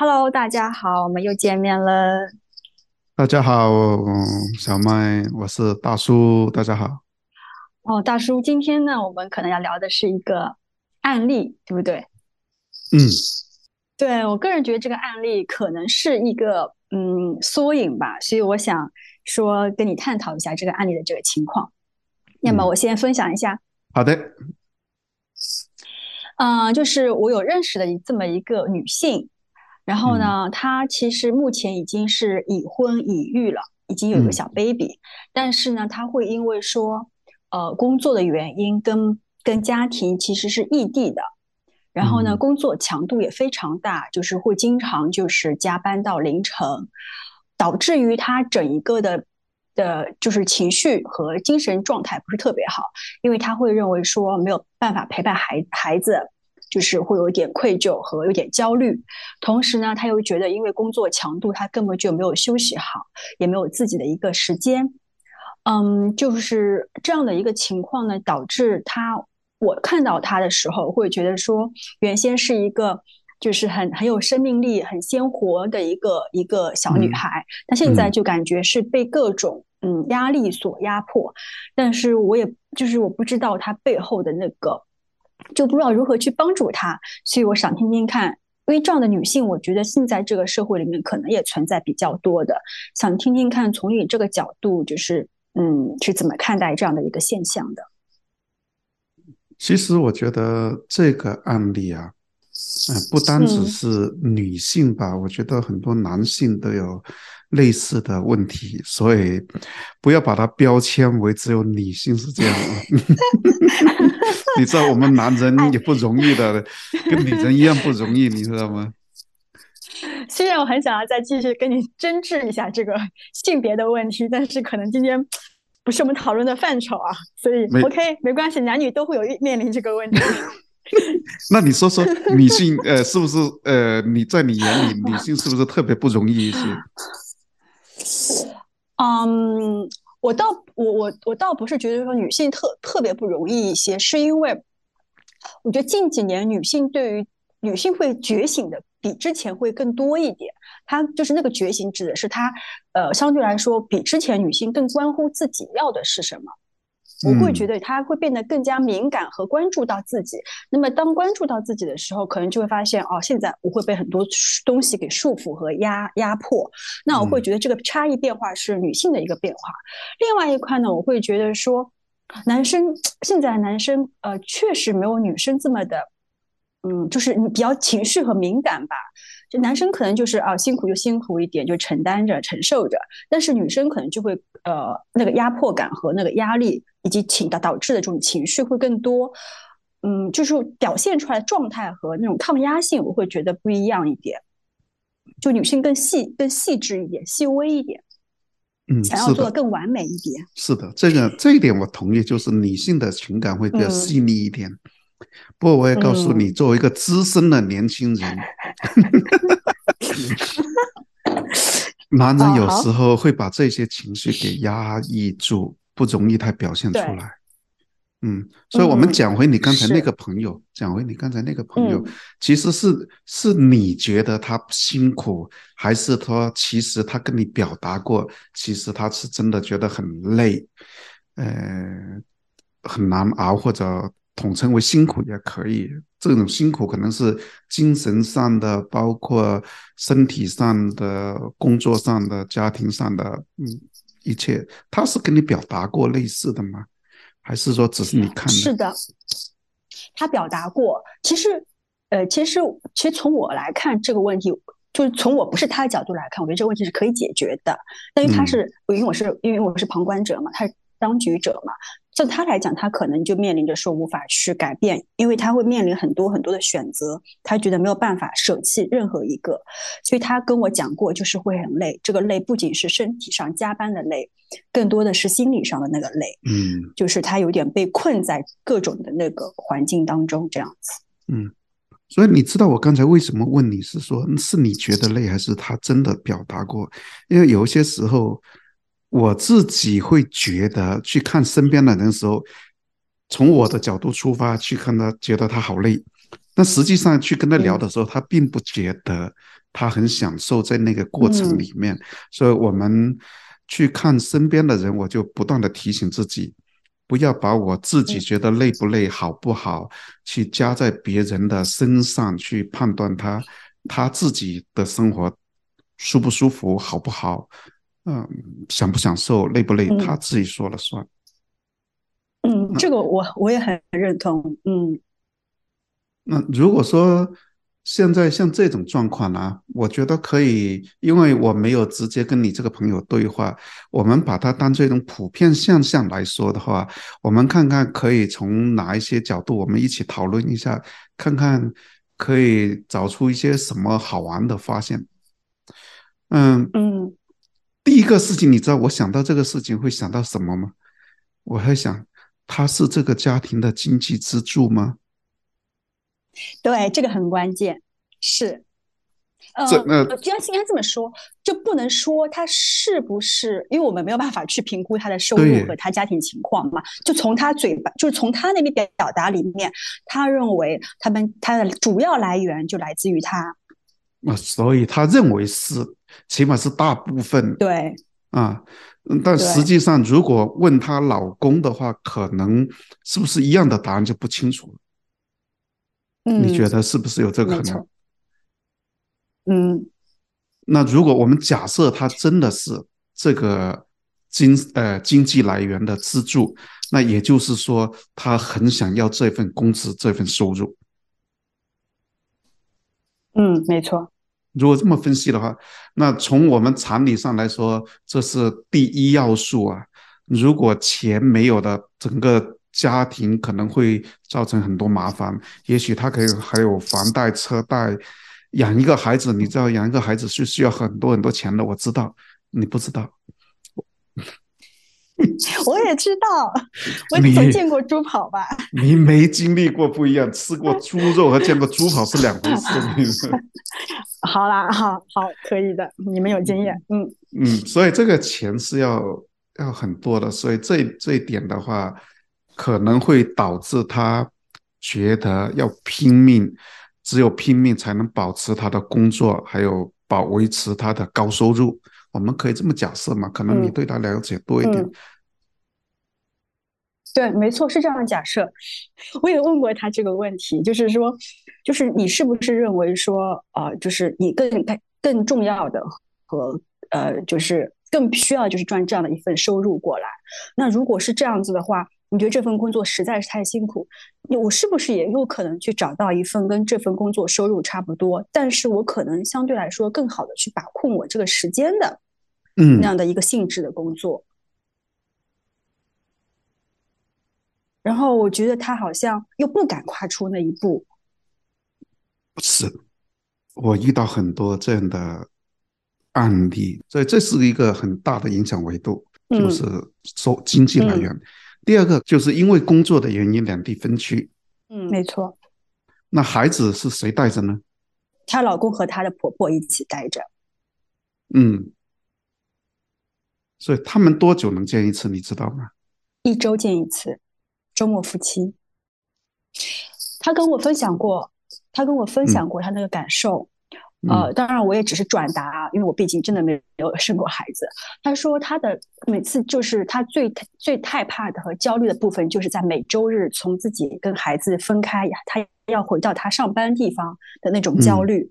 Hello，大家好，我们又见面了。大家好，小麦，我是大叔，大家好。哦，大叔，今天呢，我们可能要聊的是一个案例，对不对？嗯，对我个人觉得这个案例可能是一个嗯缩影吧，所以我想说跟你探讨一下这个案例的这个情况。那么我先分享一下。好的。嗯，就是我有认识的这么一个女性。然后呢，他其实目前已经是已婚已育了，已经有一个小 baby，但是呢，他会因为说，呃，工作的原因跟跟家庭其实是异地的，然后呢，工作强度也非常大，就是会经常就是加班到凌晨，导致于他整一个的的，就是情绪和精神状态不是特别好，因为他会认为说没有办法陪伴孩孩子。就是会有一点愧疚和有点焦虑，同时呢，他又觉得因为工作强度，他根本就没有休息好，也没有自己的一个时间。嗯，就是这样的一个情况呢，导致他我看到他的时候，会觉得说，原先是一个就是很很有生命力、很鲜活的一个一个小女孩，她现在就感觉是被各种嗯压力所压迫。但是我也就是我不知道她背后的那个。就不知道如何去帮助她，所以我想听听看，因为这样的女性，我觉得现在这个社会里面可能也存在比较多的，想听听看从你这个角度，就是嗯，是怎么看待这样的一个现象的？其实我觉得这个案例啊，嗯，不单只是女性吧，我觉得很多男性都有类似的问题，所以不要把它标签为只有女性是这样。你知道我们男人也不容易的，跟女人一样不容易，你知道吗？虽然我很想要再继续跟你争执一下这个性别的问题，但是可能今天不是我们讨论的范畴啊，所以 OK 没关系，男女都会有面临这个问题。那你说说女性呃是不是呃你在你眼里女性是不是特别不容易一些？嗯。我倒我我我倒不是觉得说女性特特别不容易一些，是因为我觉得近几年女性对于女性会觉醒的比之前会更多一点。她就是那个觉醒指的是她，呃，相对来说比之前女性更关乎自己要的是什么。我会觉得他会变得更加敏感和关注到自己。那么，当关注到自己的时候，可能就会发现哦，现在我会被很多东西给束缚和压压迫。那我会觉得这个差异变化是女性的一个变化。另外一块呢，我会觉得说，男生现在男生呃，确实没有女生这么的，嗯，就是你比较情绪和敏感吧。就男生可能就是啊，辛苦就辛苦一点，就承担着、承受着。但是女生可能就会呃，那个压迫感和那个压力。以及情导导致的这种情绪会更多，嗯，就是表现出来的状态和那种抗压性，我会觉得不一样一点。就女性更细、更细致一点、细微一点，嗯，想要做的更完美一点。是的，这个这一点我同意，就是女性的情感会比较细腻一点。不过我也告诉你，作为一个资深的年轻人，男人有时候会把这些情绪给压抑住。不容易太表现出来，嗯，所以我们讲回你刚才那个朋友，讲回你刚才那个朋友，其实是是你觉得他辛苦，还是说其实他跟你表达过，其实他是真的觉得很累，呃，很难熬，或者统称为辛苦也可以。这种辛苦可能是精神上的，包括身体上的、工作上的、家庭上的，嗯。一切，他是跟你表达过类似的吗？还是说只是你看的？是的，他表达过。其实，呃，其实，其实从我来看这个问题，就是从我不是他的角度来看，我觉得这个问题是可以解决的。但因为他是，因为我是，因为我是旁观者嘛，他是当局者嘛。对他来讲，他可能就面临着说无法去改变，因为他会面临很多很多的选择，他觉得没有办法舍弃任何一个，所以他跟我讲过，就是会很累。这个累不仅是身体上加班的累，更多的是心理上的那个累。嗯，就是他有点被困在各种的那个环境当中，这样子。嗯，所以你知道我刚才为什么问你是说，是你觉得累，还是他真的表达过？因为有些时候。我自己会觉得去看身边的人的时候，从我的角度出发去看他，觉得他好累，但实际上去跟他聊的时候，他并不觉得他很享受在那个过程里面。所以，我们去看身边的人，我就不断的提醒自己，不要把我自己觉得累不累、好不好，去加在别人的身上去判断他他自己的生活舒不舒服、好不好，嗯，享不享受、累不累，他自己说了算。嗯，这个我我也很认同。嗯。那如果说现在像这种状况呢，我觉得可以，因为我没有直接跟你这个朋友对话，我们把它当做一种普遍现象来说的话，我们看看可以从哪一些角度，我们一起讨论一下，看看可以找出一些什么好玩的发现。嗯嗯，第一个事情，你知道我想到这个事情会想到什么吗？我会想，他是这个家庭的经济支柱吗？对，这个很关键，是，呃，应该应该这么说，就不能说他是不是，因为我们没有办法去评估他的收入和他家庭情况嘛。就从他嘴巴，就是从他那边表表达里面，他认为他们他的主要来源就来自于他。啊，所以他认为是，起码是大部分。对，啊，但实际上如果问她老公的话，可能是不是一样的答案就不清楚了。你觉得是不是有这个可能？嗯，那如果我们假设他真的是这个经呃经济来源的支柱，那也就是说他很想要这份工资这份收入。嗯，没错。如果这么分析的话，那从我们常理上来说，这是第一要素啊。如果钱没有的，整个。家庭可能会造成很多麻烦，也许他可以还有房贷、车贷，养一个孩子，你知道养一个孩子是需要很多很多钱的。我知道，你不知道，我也知道，我没见过猪跑吧？你没经历过不一样，吃过猪肉和见过猪跑是两回事。好啦，好好可以的，你们有经验，嗯嗯，所以这个钱是要要很多的，所以这这一点的话。可能会导致他觉得要拼命，只有拼命才能保持他的工作，还有保维持他的高收入。我们可以这么假设嘛？可能你对他了解多一点。对，没错，是这样的假设。我也问过他这个问题，就是说，就是你是不是认为说，呃，就是你更更更重要的和呃，就是更需要就是赚这样的一份收入过来？那如果是这样子的话。你觉得这份工作实在是太辛苦，我是不是也有可能去找到一份跟这份工作收入差不多，但是我可能相对来说更好的去把控我这个时间的，嗯，那样的一个性质的工作。然后我觉得他好像又不敢跨出那一步。是，我遇到很多这样的案例，所以这是一个很大的影响维度，就是收经济来源。第二个就是因为工作的原因两地分居，嗯，没错。那孩子是谁带着呢？她老公和她的婆婆一起带着。嗯，所以他们多久能见一次？你知道吗？一周见一次，周末夫妻。他跟我分享过，他跟我分享过他那个感受。呃，当然我也只是转达，因为我毕竟真的没有生过孩子。他说他的每次就是他最最害怕的和焦虑的部分，就是在每周日从自己跟孩子分开，他要回到他上班地方的那种焦虑。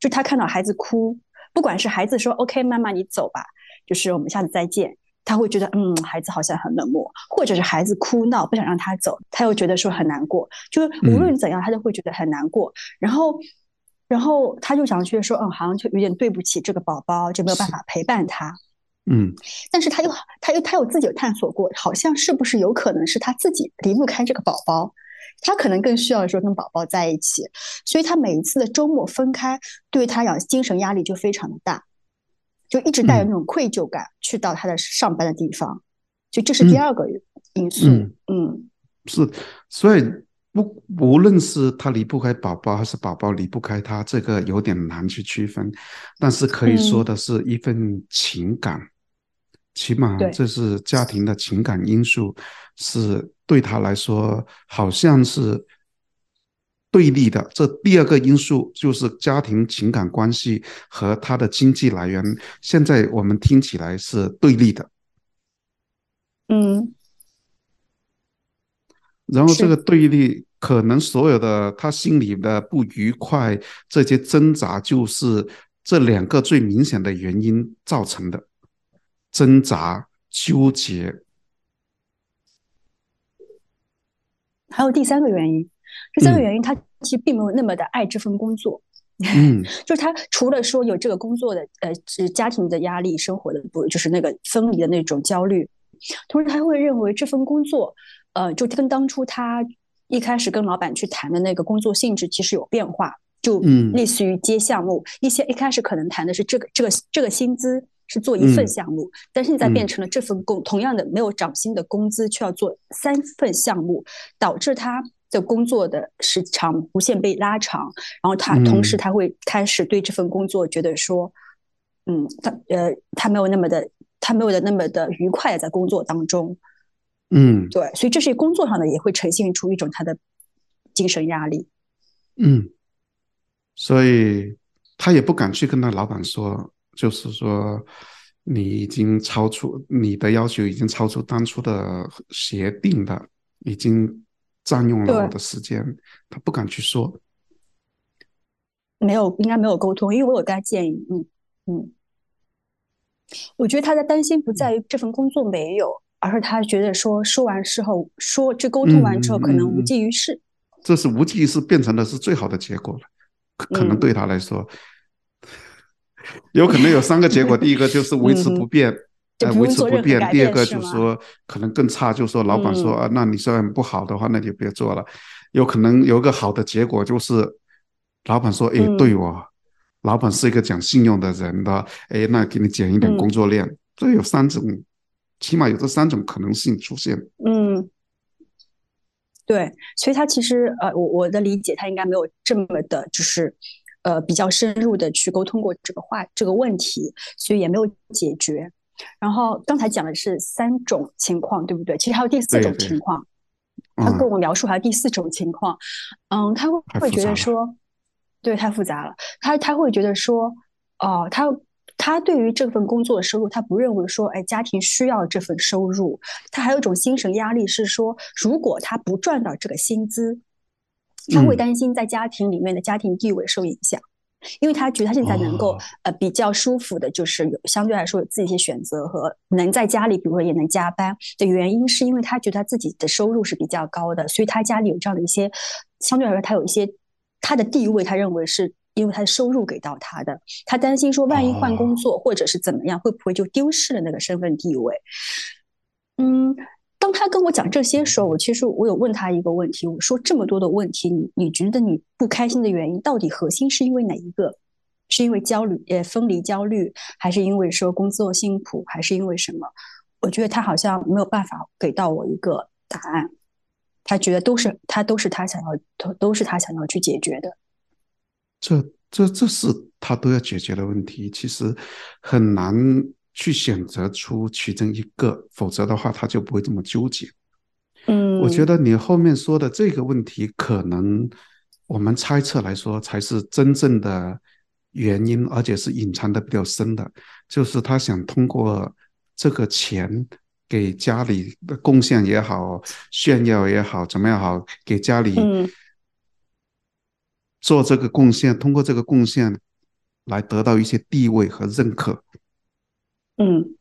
就他看到孩子哭，不管是孩子说 “OK，妈妈你走吧”，就是我们下次再见，他会觉得嗯，孩子好像很冷漠；或者是孩子哭闹不想让他走，他又觉得说很难过。就是无论怎样，他都会觉得很难过。然后。然后他就想去说，嗯，好像就有点对不起这个宝宝，就没有办法陪伴他。嗯，但是他又，他又，他有自己有探索过，好像是不是有可能是他自己离不开这个宝宝，他可能更需要说跟宝宝在一起，所以他每一次的周末分开，对他讲精神压力就非常的大，就一直带着那种愧疚感去到他的上班的地方，就这是第二个因素。嗯，是，所以。不，无论是他离不开宝宝，还是宝宝离不开他，这个有点难去区分。但是可以说的是一份情感，起码这是家庭的情感因素，是对他来说好像是对立的。这第二个因素就是家庭情感关系和他的经济来源，现在我们听起来是对立的。嗯，然后这个对立，可能所有的他心里的不愉快，这些挣扎，就是这两个最明显的原因造成的挣扎、纠结。还有第三个原因，第三个原因，他其实并没有那么的爱这份工作。嗯，就是他除了说有这个工作的呃，是家庭的压力、生活的不就是那个分离的那种焦虑，同时他会认为这份工作，呃，就跟当初他一开始跟老板去谈的那个工作性质其实有变化，就类似于接项目，一些一开始可能谈的是这个这个这个薪资。是做一份项目，但现在变成了这份工同样的没有涨薪的工资，却要做三份项目，导致他的工作的时长无限被拉长。然后他同时他会开始对这份工作觉得说，嗯，他呃他没有那么的他没有的那么的愉快在工作当中。嗯，对，所以这是工作上的也会呈现出一种他的精神压力。嗯，所以他也不敢去跟他老板说。就是说，你已经超出你的要求，已经超出当初的协定的，已经占用了我的时间。他不敢去说，没有，应该没有沟通，因为我有跟他建议。嗯嗯，我觉得他的担心不在于这份工作没有，而是他觉得说说完之后，说这沟通完之后可能无济于事。这是无济于事，变成的是最好的结果了，可可能对他来说。有可能有三个结果，第一个就是 维持不变，呃，维持不变；第二个就是说可能更差，就是说老板说啊，那你虽然不好的话，那就别做了。有可能有个好的结果就是，老板说，哎，对我，老板是一个讲信用的人的，哎，那给你减一点工作量。这有三种，起码有这三种可能性出现。嗯，对，所以他其实呃，我我的理解，他应该没有这么的，就是。呃，比较深入的去沟通过这个话这个问题，所以也没有解决。然后刚才讲的是三种情况，对不对？其实还有第四种情况，他跟我描述还有第四种情况。嗯，他会会觉得说，对，太复杂了。他他会觉得说，哦，他他对于这份工作的收入，他不认为说，哎，家庭需要这份收入。他还有一种精神压力是说，如果他不赚到这个薪资。他会担心在家庭里面的家庭地位受影响，因为他觉得他现在能够呃比较舒服的，就是有相对来说有自己一些选择和能在家里，比如说也能加班的原因，是因为他觉得他自己的收入是比较高的，所以他家里有这样的一些相对来说他有一些他的地位，他认为是因为他的收入给到他的，他担心说万一换工作或者是怎么样，会不会就丢失了那个身份地位？嗯。当他跟我讲这些时候，我其实我有问他一个问题，我说这么多的问题，你你觉得你不开心的原因到底核心是因为哪一个？是因为焦虑，呃，分离焦虑，还是因为说工作辛苦，还是因为什么？我觉得他好像没有办法给到我一个答案。他觉得都是他都是他想要都都是他想要去解决的。这这这是他都要解决的问题，其实很难。去选择出其中一个，否则的话他就不会这么纠结。嗯，我觉得你后面说的这个问题，可能我们猜测来说才是真正的原因，而且是隐藏的比较深的，就是他想通过这个钱给家里的贡献也好，炫耀也好，怎么样好，给家里做这个贡献，通过这个贡献来得到一些地位和认可。嗯，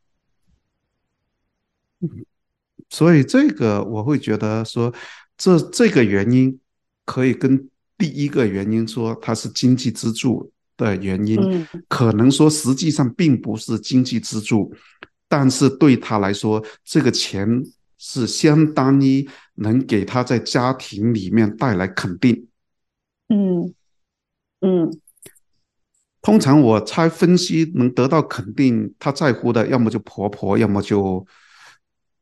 所以这个我会觉得说，这这个原因可以跟第一个原因说它是经济支柱的原因，可能说实际上并不是经济支柱，但是对他来说，这个钱是相当于能给他在家庭里面带来肯定。嗯嗯。通常我猜分析能得到肯定，她在乎的要么就婆婆，要么就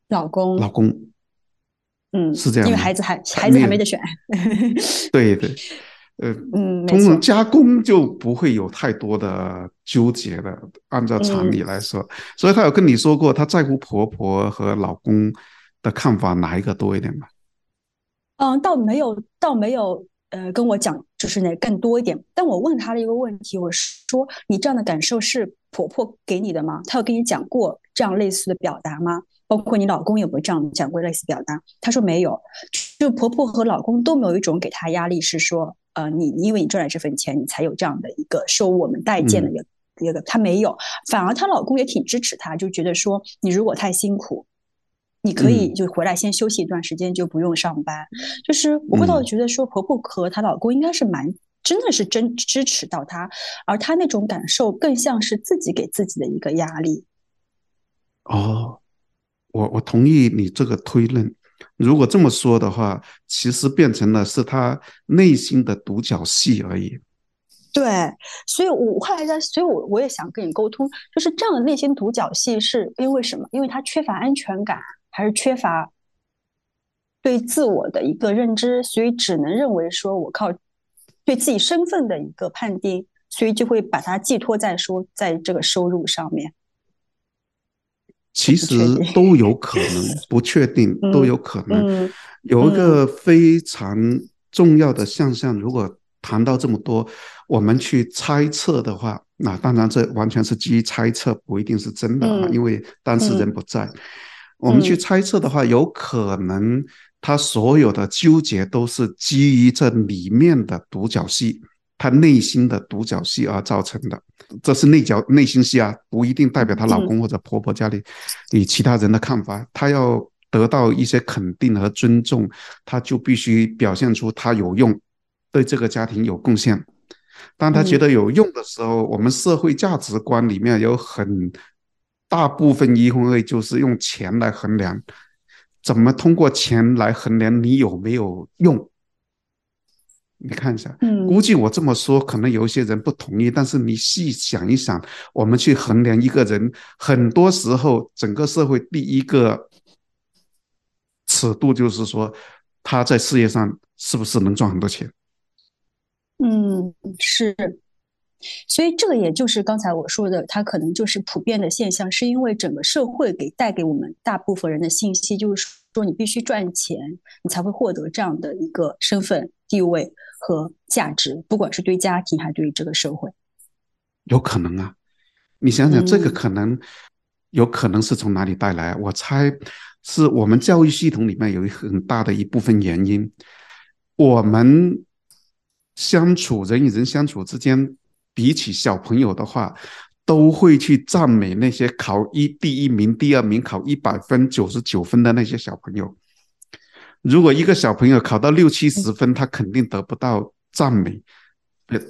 老公。老公，嗯，是这样。因为孩子还孩子还没得选。对对，呃，嗯，通常加工就不会有太多的纠结的，按照常理来说。所以她有跟你说过，她在乎婆婆和老公的看法哪一个多一点吗？嗯，倒没有，倒没有。呃，跟我讲就是那更多一点。但我问他的一个问题，我说你这样的感受是婆婆给你的吗？她有跟你讲过这样类似的表达吗？包括你老公有没有这样讲过类似表达？她说没有，就婆婆和老公都没有一种给她压力，是说呃，你因为你赚了这份钱，你才有这样的一个受我们待见的一个一个，她没有，反而她老公也挺支持她，就觉得说你如果太辛苦。你可以就回来先休息一段时间，就不用上班。就是我会倒觉得说，婆婆和她老公应该是蛮真的是真支持到她，而她那种感受更像是自己给自己的一个压力。哦，我我同意你这个推论。如果这么说的话，其实变成了是她内心的独角戏而已。对，所以我后来在，所以我我也想跟你沟通，就是这样的内心独角戏是因为什么？因为她缺乏安全感。还是缺乏对自我的一个认知，所以只能认为说我靠对自己身份的一个判定，所以就会把它寄托在说在这个收入上面。其实都有 可能，不确定都有可能。有一个非常重要的现象，如果谈到这么多，我们去猜测的话，那当然这完全是基于猜测，不一定是真的啊，因为当事人不在。我们去猜测的话，有可能他所有的纠结都是基于这里面的独角戏，他内心的独角戏而造成的。这是内角内心戏啊，不一定代表她老公或者婆婆家里与其他人的看法。她要得到一些肯定和尊重，她就必须表现出她有用，对这个家庭有贡献。当她觉得有用的时候，我们社会价值观里面有很。大部分离婚会就是用钱来衡量，怎么通过钱来衡量你有没有用？你看一下，估计我这么说可能有一些人不同意，但是你细想一想，我们去衡量一个人，很多时候整个社会第一个尺度就是说他在事业上是不是能赚很多钱？嗯，是。所以这个也就是刚才我说的，它可能就是普遍的现象，是因为整个社会给带给我们大部分人的信息，就是说你必须赚钱，你才会获得这样的一个身份地位和价值，不管是对家庭还是对这个社会。有可能啊，你想想这个可能，有可能是从哪里带来？我猜是我们教育系统里面有一很大的一部分原因，我们相处人与人相处之间。比起小朋友的话，都会去赞美那些考一第一名、第二名、考一百分、九十九分的那些小朋友。如果一个小朋友考到六七十分，他肯定得不到赞美。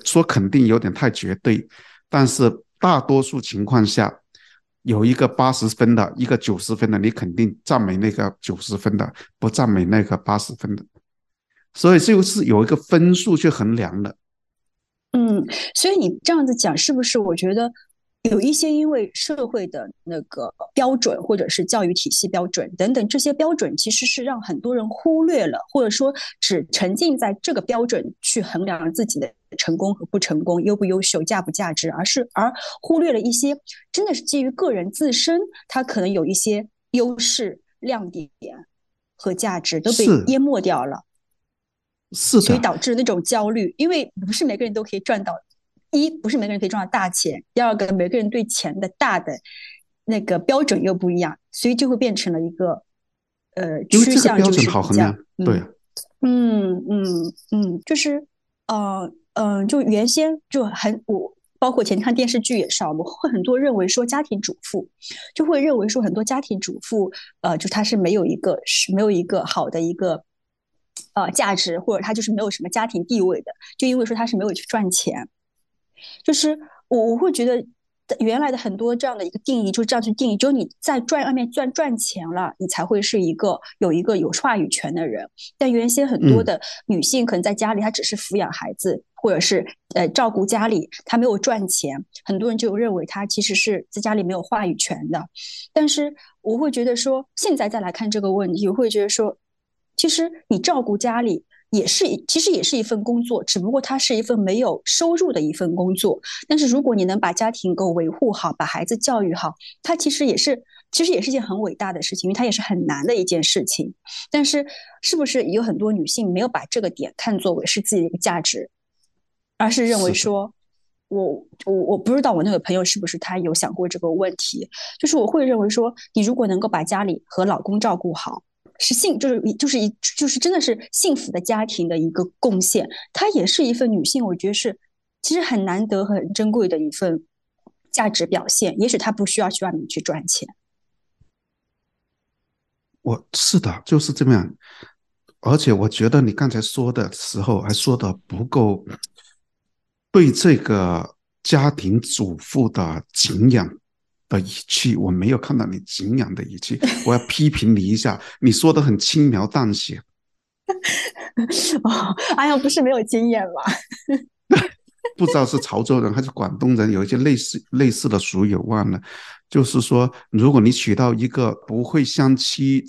说肯定有点太绝对，但是大多数情况下，有一个八十分的，一个九十分的，你肯定赞美那个九十分的，不赞美那个八十分的。所以就是有一个分数去衡量的。嗯，所以你这样子讲，是不是？我觉得有一些因为社会的那个标准，或者是教育体系标准等等这些标准，其实是让很多人忽略了，或者说只沉浸在这个标准去衡量自己的成功和不成功、优不优秀、价不价值，而是而忽略了一些真的是基于个人自身，他可能有一些优势、亮点和价值都被淹没掉了。是所以导致那种焦虑，因为不是每个人都可以赚到，一不是每个人可以赚到大钱，第二个每个人对钱的大的那个标准又不一样，所以就会变成了一个呃趋向就是这样，对，嗯嗯嗯，就是呃嗯，就原先就很我包括前看电视剧也是，我们会很多认为说家庭主妇就会认为说很多家庭主妇呃就他是没有一个是没有一个好的一个。呃，价值或者他就是没有什么家庭地位的，就因为说他是没有去赚钱，就是我我会觉得原来的很多这样的一个定义就是这样去定义，只有你在赚外面赚赚钱了，你才会是一个有一个有话语权的人。但原先很多的女性可能在家里，她只是抚养孩子或者是呃照顾家里，她没有赚钱，很多人就认为她其实是在家里没有话语权的。但是我会觉得说，现在再来看这个问题，我会觉得说。其实你照顾家里也是，其实也是一份工作，只不过它是一份没有收入的一份工作。但是如果你能把家庭够维护好，把孩子教育好，它其实也是其实也是一件很伟大的事情，因为它也是很难的一件事情。但是，是不是有很多女性没有把这个点看作为是自己的一个价值，而是认为说，我我我不知道我那个朋友是不是他有想过这个问题，就是我会认为说，你如果能够把家里和老公照顾好。是幸，就是就是一就是真的是幸福的家庭的一个贡献，它也是一份女性，我觉得是其实很难得、很珍贵的一份价值表现。也许她不需要去外面去赚钱。我是的，就是这么样。而且我觉得你刚才说的时候还说的不够，对这个家庭主妇的敬仰。的语气，我没有看到你敬仰的语气，我要批评你一下。你说的很轻描淡写。哦，哎呀，不是没有经验吗？不知道是潮州人还是广东人，有一些类似类似的俗语忘了。就是说，如果你娶到一个不会相妻、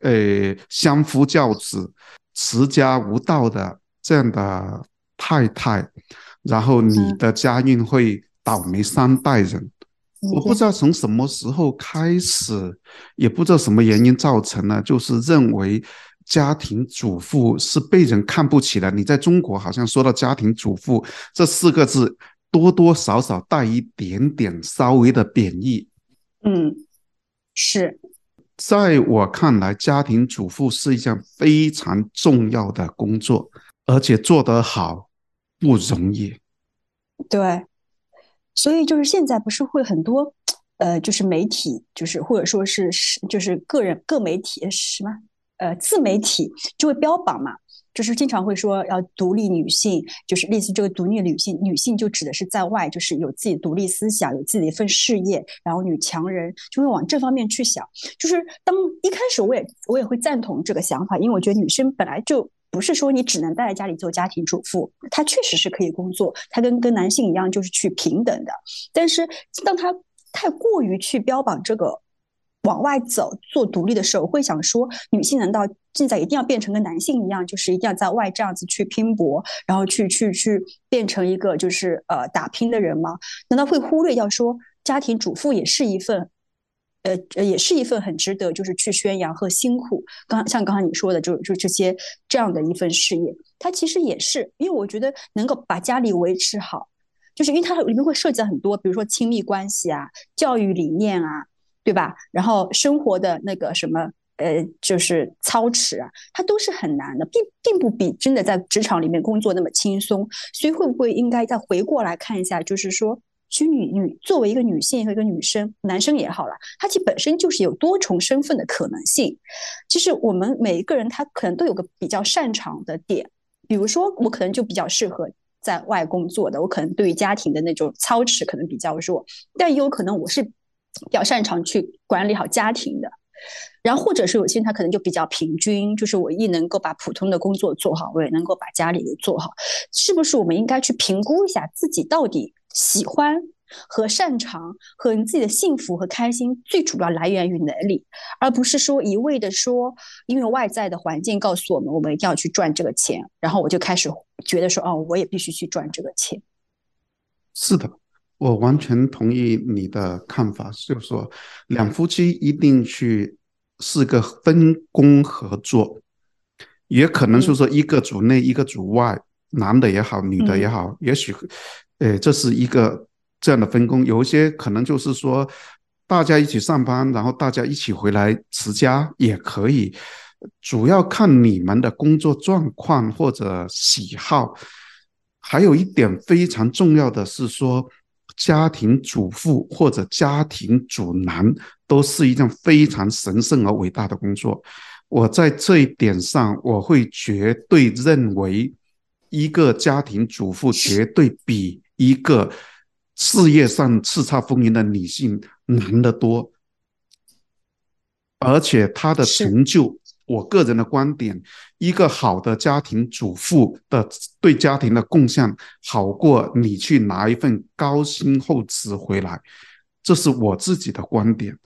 呃相夫教子、持家无道的这样的太太，然后你的家运会倒霉三代人。我不知道从什么时候开始，也不知道什么原因造成了，就是认为家庭主妇是被人看不起的。你在中国好像说到家庭主妇这四个字，多多少少带一点点稍微的贬义。嗯，是。在我看来，家庭主妇是一项非常重要的工作，而且做得好不容易。对。所以就是现在不是会很多，呃，就是媒体，就是或者说是是就是个人各媒体什么，呃，自媒体就会标榜嘛，就是经常会说要独立女性，就是类似这个独立女性，女性就指的是在外就是有自己独立思想，有自己的一份事业，然后女强人就会往这方面去想。就是当一开始我也我也会赞同这个想法，因为我觉得女生本来就。不是说你只能待在家里做家庭主妇，她确实是可以工作，她跟跟男性一样就是去平等的。但是当她太过于去标榜这个往外走做独立的时候，会想说，女性难道现在一定要变成跟男性一样，就是一定要在外这样子去拼搏，然后去去去变成一个就是呃打拼的人吗？难道会忽略掉说家庭主妇也是一份？呃，也是一份很值得，就是去宣扬和辛苦。刚像刚刚你说的，就就这些这样的一份事业，它其实也是，因为我觉得能够把家里维持好，就是因为它里面会涉及到很多，比如说亲密关系啊、教育理念啊，对吧？然后生活的那个什么，呃，就是操持啊，它都是很难的，并并不比真的在职场里面工作那么轻松。所以会不会应该再回过来看一下，就是说？其实女女作为一个女性和一个女生，男生也好了，他其实本身就是有多重身份的可能性。其实我们每一个人他可能都有个比较擅长的点，比如说我可能就比较适合在外工作的，我可能对于家庭的那种操持可能比较弱，但也有可能我是比较擅长去管理好家庭的。然后或者是有些人他可能就比较平均，就是我一能够把普通的工作做好，我也能够把家里给做好。是不是我们应该去评估一下自己到底？喜欢和擅长和你自己的幸福和开心，最主要来源于哪里，而不是说一味的说，因为外在的环境告诉我们，我们一定要去赚这个钱，然后我就开始觉得说，哦，我也必须去赚这个钱。是的，我完全同意你的看法，就是说，两夫妻一定去是个分工合作，也可能是说一个组内，一个组外，男的也好，女的也好，也许。哎，这是一个这样的分工，有一些可能就是说，大家一起上班，然后大家一起回来持家也可以，主要看你们的工作状况或者喜好。还有一点非常重要的是说，家庭主妇或者家庭主男都是一件非常神圣而伟大的工作。我在这一点上，我会绝对认为，一个家庭主妇绝对比。一个事业上叱咤风云的女性难得多，而且她的成就，我个人的观点，一个好的家庭主妇的对家庭的贡献，好过你去拿一份高薪厚职回来，这是我自己的观点。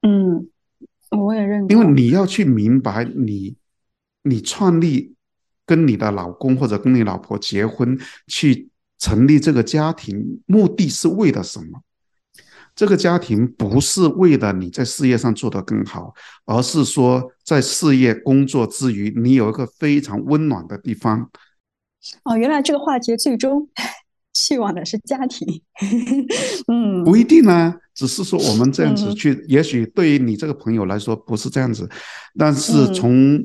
嗯，我也认因为你要去明白，你你创立。跟你的老公或者跟你老婆结婚，去成立这个家庭，目的是为了什么？这个家庭不是为了你在事业上做得更好，而是说在事业工作之余，你有一个非常温暖的地方。哦，原来这个话题最终 去往的是家庭。嗯，不一定呢，只是说我们这样子去，也许对于你这个朋友来说不是这样子，但是从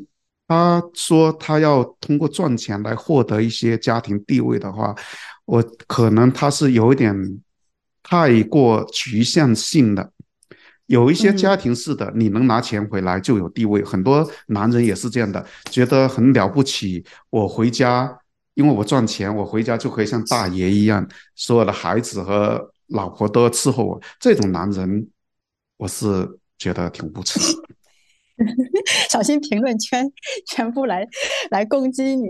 他说他要通过赚钱来获得一些家庭地位的话，我可能他是有一点太过局限性的。有一些家庭式的，你能拿钱回来就有地位，很多男人也是这样的，觉得很了不起。我回家，因为我赚钱，我回家就可以像大爷一样，所有的孩子和老婆都要伺候我。这种男人，我是觉得挺无耻。小心评论圈全部来来攻击你。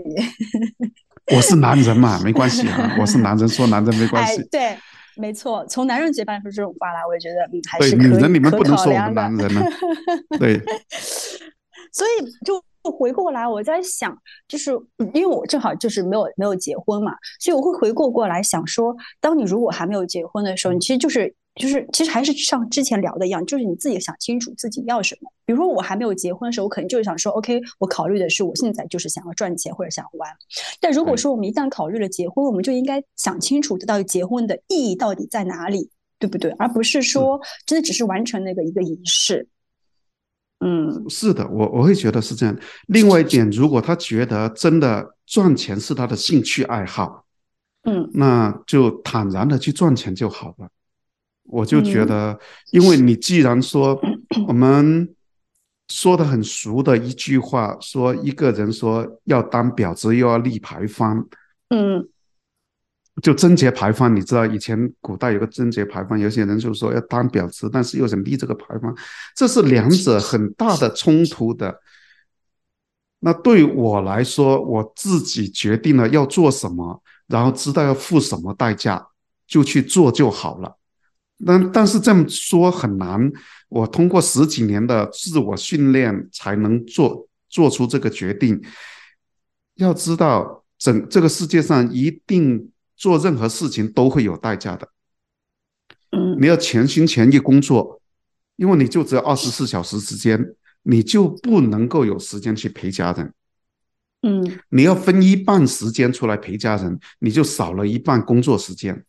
我是男人嘛，没关系啊。我是男人，说男人没关系。对，没错。从男人嘴巴说这种话来，我也觉得嗯还是可女人你们不能说我们男人呢。对。所以就回过来，我在想，就是因为我正好就是没有没有结婚嘛，所以我会回过过来想说，当你如果还没有结婚的时候，你其实就是。就是其实还是像之前聊的一样，就是你自己想清楚自己要什么。比如说我还没有结婚的时候，我可能就是想说，OK，我考虑的是我现在就是想要赚钱或者想玩。但如果说我们一旦考虑了结婚，我们就应该想清楚，到底结婚的意义到底在哪里，对不对？而不是说真的只是完成那个一个仪式。嗯，是的，我我会觉得是这样。另外一点，如果他觉得真的赚钱是他的兴趣爱好，嗯，那就坦然的去赚钱就好了。我就觉得，因为你既然说我们说的很熟的一句话，说一个人说要当婊子又要立牌坊，嗯，就贞节牌坊，你知道以前古代有个贞节牌坊，有些人就说要当婊子，但是又想立这个牌坊，这是两者很大的冲突的。那对我来说，我自己决定了要做什么，然后知道要付什么代价，就去做就好了。但但是这么说很难，我通过十几年的自我训练才能做做出这个决定。要知道，整这个世界上一定做任何事情都会有代价的。嗯，你要全心全意工作，因为你就只有二十四小时时间，你就不能够有时间去陪家人。嗯，你要分一半时间出来陪家人，你就少了一半工作时间。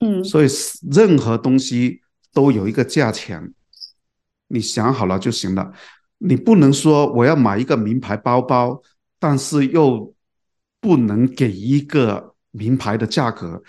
嗯，所以任何东西都有一个价钱，你想好了就行了。你不能说我要买一个名牌包包，但是又不能给一个名牌的价格，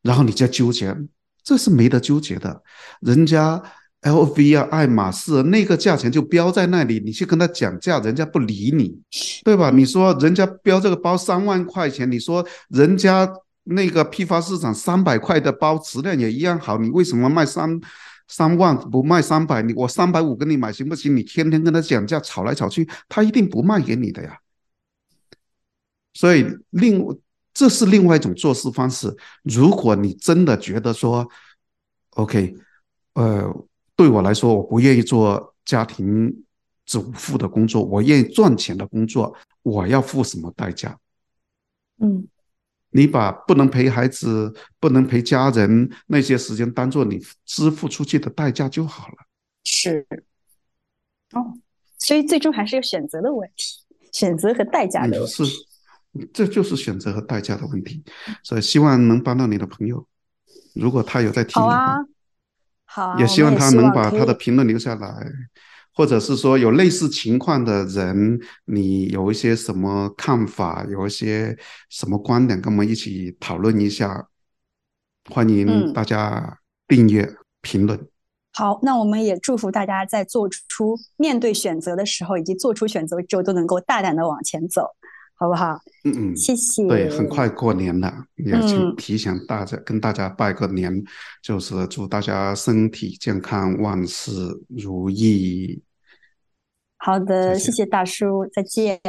然后你再纠结，这是没得纠结的。人家 LV 啊、爱马仕那个价钱就标在那里，你去跟他讲价，人家不理你，对吧？你说人家标这个包三万块钱，你说人家。那个批发市场三百块的包质量也一样好，你为什么卖三三万不卖三百？你我三百五跟你买行不行？你天天跟他讲价，吵来吵去，他一定不卖给你的呀。所以另这是另外一种做事方式。如果你真的觉得说，OK，呃，对我来说，我不愿意做家庭主妇的工作，我愿意赚钱的工作，我要付什么代价？嗯。你把不能陪孩子、不能陪家人那些时间当做你支付出去的代价就好了。是，哦，所以最终还是有选择的问题，选择和代价的问题。是，这就是选择和代价的问题。所以希望能帮到你的朋友，如果他有在听，好啊，好，也希望他能把他的评论留下来。或者是说有类似情况的人，你有一些什么看法，有一些什么观点，跟我们一起讨论一下。欢迎大家订阅、评论。好，那我们也祝福大家在做出面对选择的时候，以及做出选择之后，都能够大胆的往前走，好不好？嗯嗯，谢谢。对，很快过年了，也请提醒大家，跟大家拜个年，就是祝大家身体健康，万事如意。好的，谢谢大叔，再见。